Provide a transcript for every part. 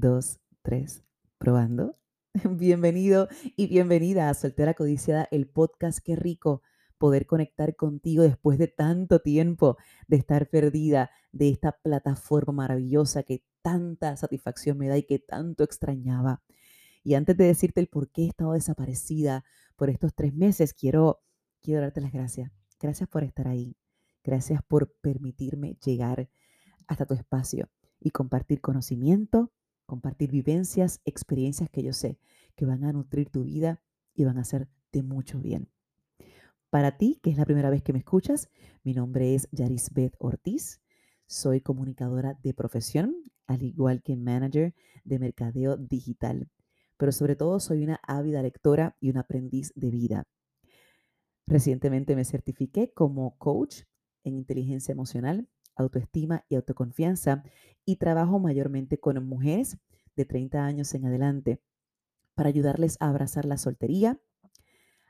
dos, tres, probando. Bienvenido y bienvenida a Soltera Codiciada, el podcast. Qué rico poder conectar contigo después de tanto tiempo de estar perdida de esta plataforma maravillosa que tanta satisfacción me da y que tanto extrañaba. Y antes de decirte el por qué he estado desaparecida por estos tres meses, quiero, quiero darte las gracias. Gracias por estar ahí. Gracias por permitirme llegar hasta tu espacio y compartir conocimiento, compartir vivencias, experiencias que yo sé que van a nutrir tu vida y van a hacer de mucho bien. Para ti, que es la primera vez que me escuchas, mi nombre es Yarisbeth Ortiz. Soy comunicadora de profesión, al igual que manager de mercadeo digital. Pero sobre todo soy una ávida lectora y un aprendiz de vida. Recientemente me certifiqué como coach en inteligencia emocional autoestima y autoconfianza y trabajo mayormente con mujeres de 30 años en adelante para ayudarles a abrazar la soltería,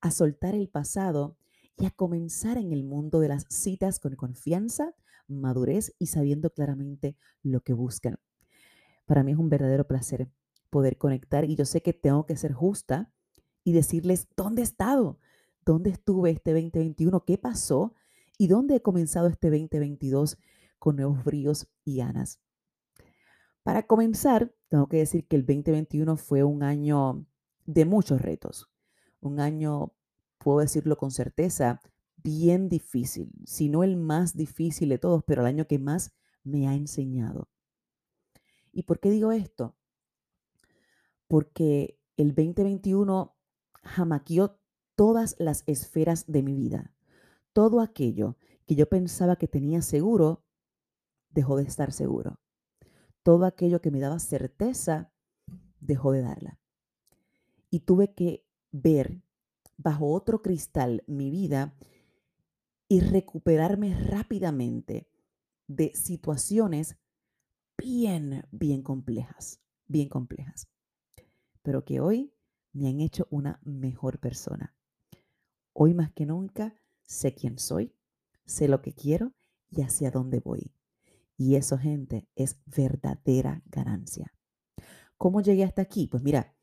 a soltar el pasado y a comenzar en el mundo de las citas con confianza, madurez y sabiendo claramente lo que buscan. Para mí es un verdadero placer poder conectar y yo sé que tengo que ser justa y decirles dónde he estado, dónde estuve este 2021, qué pasó y dónde he comenzado este 2022 con nuevos bríos y ganas. Para comenzar, tengo que decir que el 2021 fue un año de muchos retos, un año, puedo decirlo con certeza, bien difícil, si no el más difícil de todos, pero el año que más me ha enseñado. ¿Y por qué digo esto? Porque el 2021 jamaqueó todas las esferas de mi vida. Todo aquello que yo pensaba que tenía seguro, dejó de estar seguro. Todo aquello que me daba certeza, dejó de darla. Y tuve que ver bajo otro cristal mi vida y recuperarme rápidamente de situaciones bien, bien complejas, bien complejas, pero que hoy me han hecho una mejor persona. Hoy más que nunca sé quién soy, sé lo que quiero y hacia dónde voy. Y eso, gente, es verdadera ganancia. ¿Cómo llegué hasta aquí? Pues mira,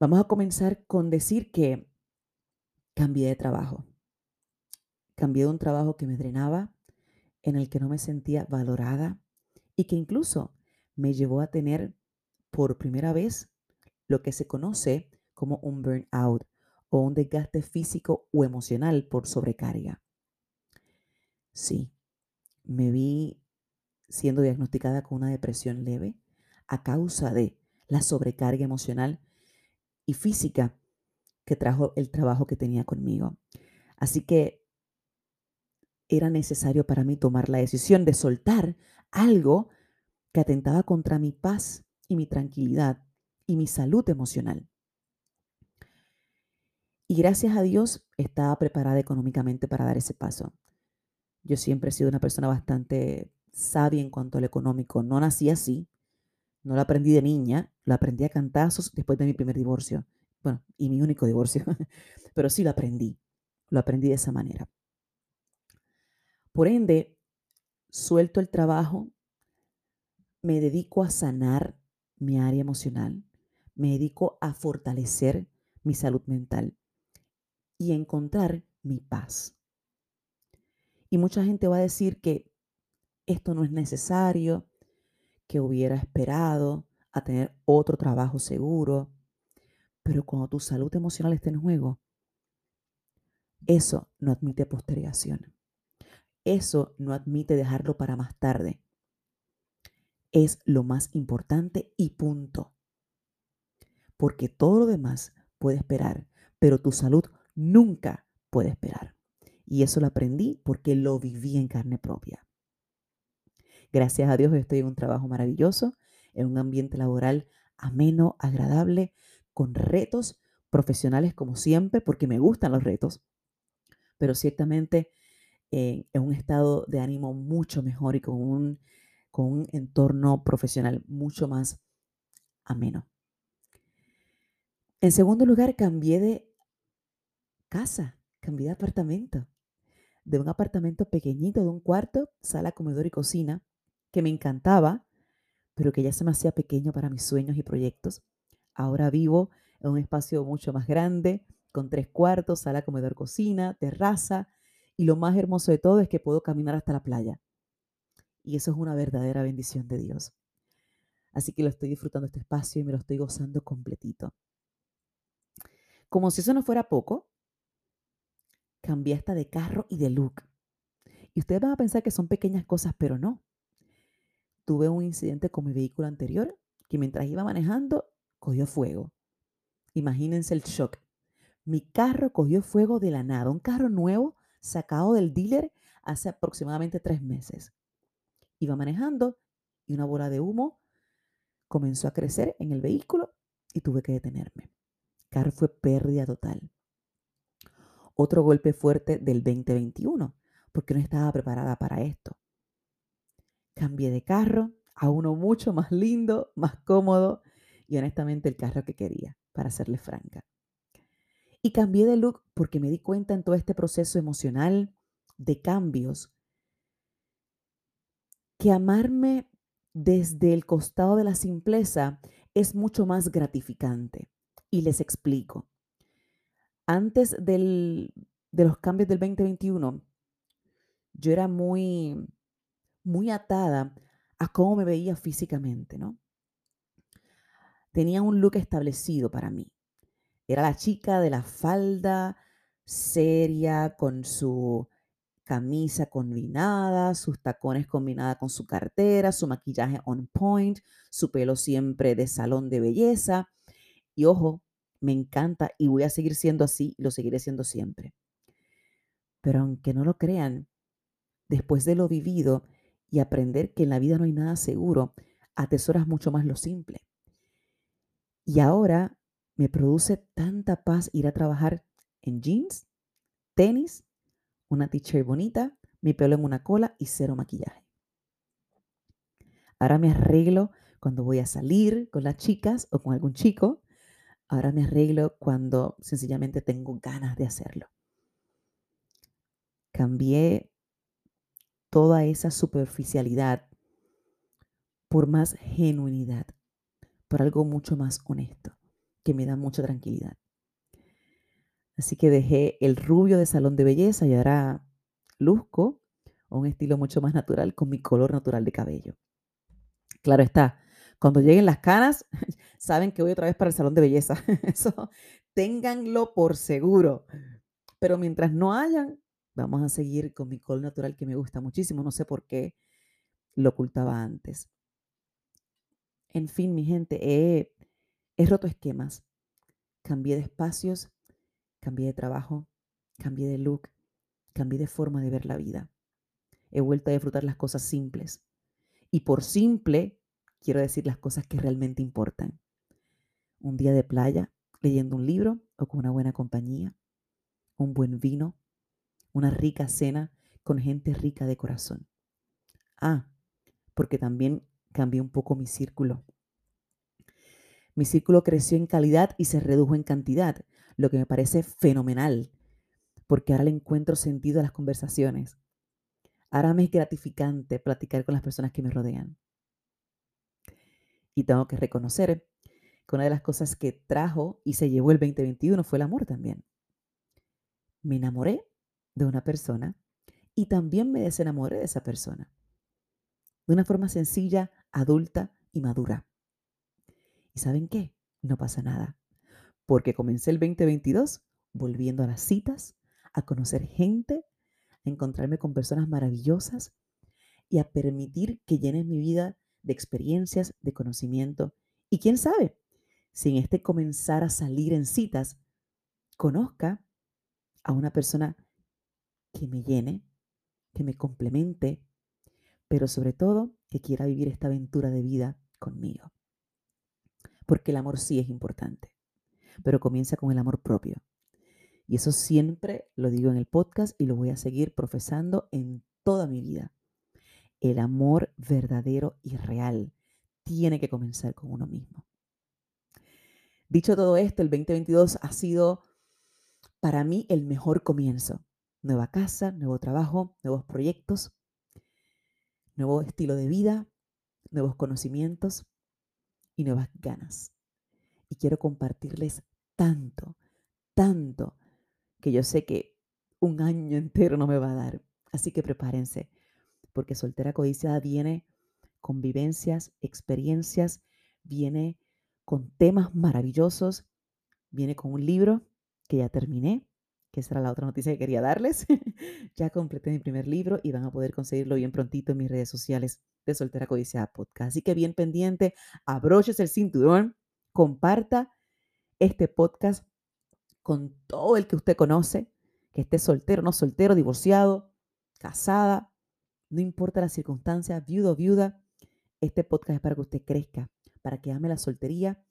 vamos a comenzar con decir que cambié de trabajo. Cambié de un trabajo que me drenaba, en el que no me sentía valorada y que incluso me llevó a tener por primera vez lo que se conoce como un burnout o un desgaste físico o emocional por sobrecarga. Sí, me vi siendo diagnosticada con una depresión leve a causa de la sobrecarga emocional y física que trajo el trabajo que tenía conmigo. Así que era necesario para mí tomar la decisión de soltar algo que atentaba contra mi paz y mi tranquilidad y mi salud emocional. Y gracias a Dios estaba preparada económicamente para dar ese paso. Yo siempre he sido una persona bastante sabia en cuanto al económico. No nací así, no lo aprendí de niña, lo aprendí a cantazos después de mi primer divorcio. Bueno, y mi único divorcio, pero sí lo aprendí, lo aprendí de esa manera. Por ende, suelto el trabajo, me dedico a sanar mi área emocional, me dedico a fortalecer mi salud mental y encontrar mi paz. Y mucha gente va a decir que esto no es necesario, que hubiera esperado a tener otro trabajo seguro. Pero cuando tu salud emocional está en juego, eso no admite postergación. Eso no admite dejarlo para más tarde. Es lo más importante y punto. Porque todo lo demás puede esperar, pero tu salud nunca puede esperar. Y eso lo aprendí porque lo viví en carne propia. Gracias a Dios estoy en un trabajo maravilloso, en un ambiente laboral ameno, agradable, con retos profesionales como siempre, porque me gustan los retos, pero ciertamente en un estado de ánimo mucho mejor y con un, con un entorno profesional mucho más ameno. En segundo lugar, cambié de casa, cambié de apartamento de un apartamento pequeñito, de un cuarto, sala, comedor y cocina, que me encantaba, pero que ya se me hacía pequeño para mis sueños y proyectos. Ahora vivo en un espacio mucho más grande, con tres cuartos, sala, comedor, cocina, terraza, y lo más hermoso de todo es que puedo caminar hasta la playa. Y eso es una verdadera bendición de Dios. Así que lo estoy disfrutando este espacio y me lo estoy gozando completito. Como si eso no fuera poco, cambié hasta de carro y de look. Y ustedes van a pensar que son pequeñas cosas, pero no. Tuve un incidente con mi vehículo anterior que mientras iba manejando cogió fuego. Imagínense el shock. Mi carro cogió fuego de la nada, un carro nuevo sacado del dealer hace aproximadamente tres meses. Iba manejando y una bola de humo comenzó a crecer en el vehículo y tuve que detenerme. Carro fue pérdida total. Otro golpe fuerte del 2021, porque no estaba preparada para esto. Cambié de carro a uno mucho más lindo, más cómodo y honestamente el carro que quería, para serle franca. Y cambié de look porque me di cuenta en todo este proceso emocional de cambios que amarme desde el costado de la simpleza es mucho más gratificante. Y les explico. Antes del, de los cambios del 2021, yo era muy, muy atada a cómo me veía físicamente, ¿no? Tenía un look establecido para mí. Era la chica de la falda seria, con su camisa combinada, sus tacones combinada con su cartera, su maquillaje on point, su pelo siempre de salón de belleza. Y ojo, me encanta y voy a seguir siendo así lo seguiré siendo siempre. Pero aunque no lo crean, después de lo vivido y aprender que en la vida no hay nada seguro, atesoras mucho más lo simple. Y ahora me produce tanta paz ir a trabajar en jeans, tenis, una t-shirt bonita, mi pelo en una cola y cero maquillaje. Ahora me arreglo cuando voy a salir con las chicas o con algún chico. Ahora me arreglo cuando sencillamente tengo ganas de hacerlo. Cambié toda esa superficialidad por más genuinidad por algo mucho más honesto, que me da mucha tranquilidad. Así que dejé el rubio de salón de belleza y ahora luzco un estilo mucho más natural con mi color natural de cabello. Claro está, cuando lleguen las canas, saben que voy otra vez para el salón de belleza. Eso ténganlo por seguro. Pero mientras no hayan, vamos a seguir con mi color natural que me gusta muchísimo. No sé por qué lo ocultaba antes. En fin, mi gente, he, roto esquemas. Cambié de espacios, cambié de trabajo, cambié de look, cambié de forma de ver la vida. He vuelto a disfrutar las cosas simples. Y por simple, quiero decir las cosas que realmente importan. Un día de playa, leyendo un libro o con una buena compañía, un buen vino, una rica cena con gente rica de corazón. Ah, porque también cambié un poco mi círculo. Mi círculo creció en calidad y se redujo en cantidad, lo que me parece fenomenal, porque ahora le encuentro sentido a las conversaciones. Ahora me es gratificante platicar con las personas que me rodean. Y tengo que reconocer que una de las cosas que trajo y se llevó el 2021 fue el amor también. Me enamoré de una persona y también me desenamoré de esa persona de una forma sencilla, adulta y madura. ¿Y saben qué? No pasa nada, porque comencé el 2022 volviendo a las citas, a conocer gente, a encontrarme con personas maravillosas y a permitir que llenen mi vida de experiencias, de conocimiento. Y quién sabe, si en este comenzar a salir en citas, conozca a una persona que me llene, que me complemente, pero sobre todo que quiera vivir esta aventura de vida conmigo. Porque el amor sí es importante, pero comienza con el amor propio. Y eso siempre lo digo en el podcast y lo voy a seguir profesando en toda mi vida. El amor verdadero y real tiene que comenzar con uno mismo. Dicho todo esto, el 2022 ha sido para mí el mejor comienzo. Nueva casa, nuevo trabajo, nuevos proyectos, nuevo estilo de vida, nuevos conocimientos y nuevas ganas. Y quiero compartirles tanto, tanto, que yo sé que un año entero no me va a dar. Así que prepárense, porque Soltera Codiciada viene con vivencias, experiencias, viene con temas maravillosos, viene con un libro que ya terminé, que esa la otra noticia que quería darles. ya completé mi primer libro y van a poder conseguirlo bien prontito en mis redes sociales de Soltera Codiciada Podcast. Así que bien pendiente, abroches el cinturón, comparta este podcast con todo el que usted conoce, que esté soltero, no soltero, divorciado, casada, no importa la circunstancia, viudo o viuda, este podcast es para que usted crezca, para que ame la soltería,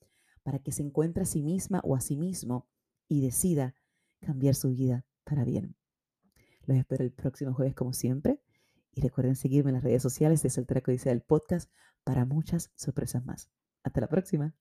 para que se encuentre a sí misma o a sí mismo y decida cambiar su vida para bien. Los espero el próximo jueves como siempre y recuerden seguirme en las redes sociales de Soltera Codicia del podcast para muchas sorpresas más. Hasta la próxima.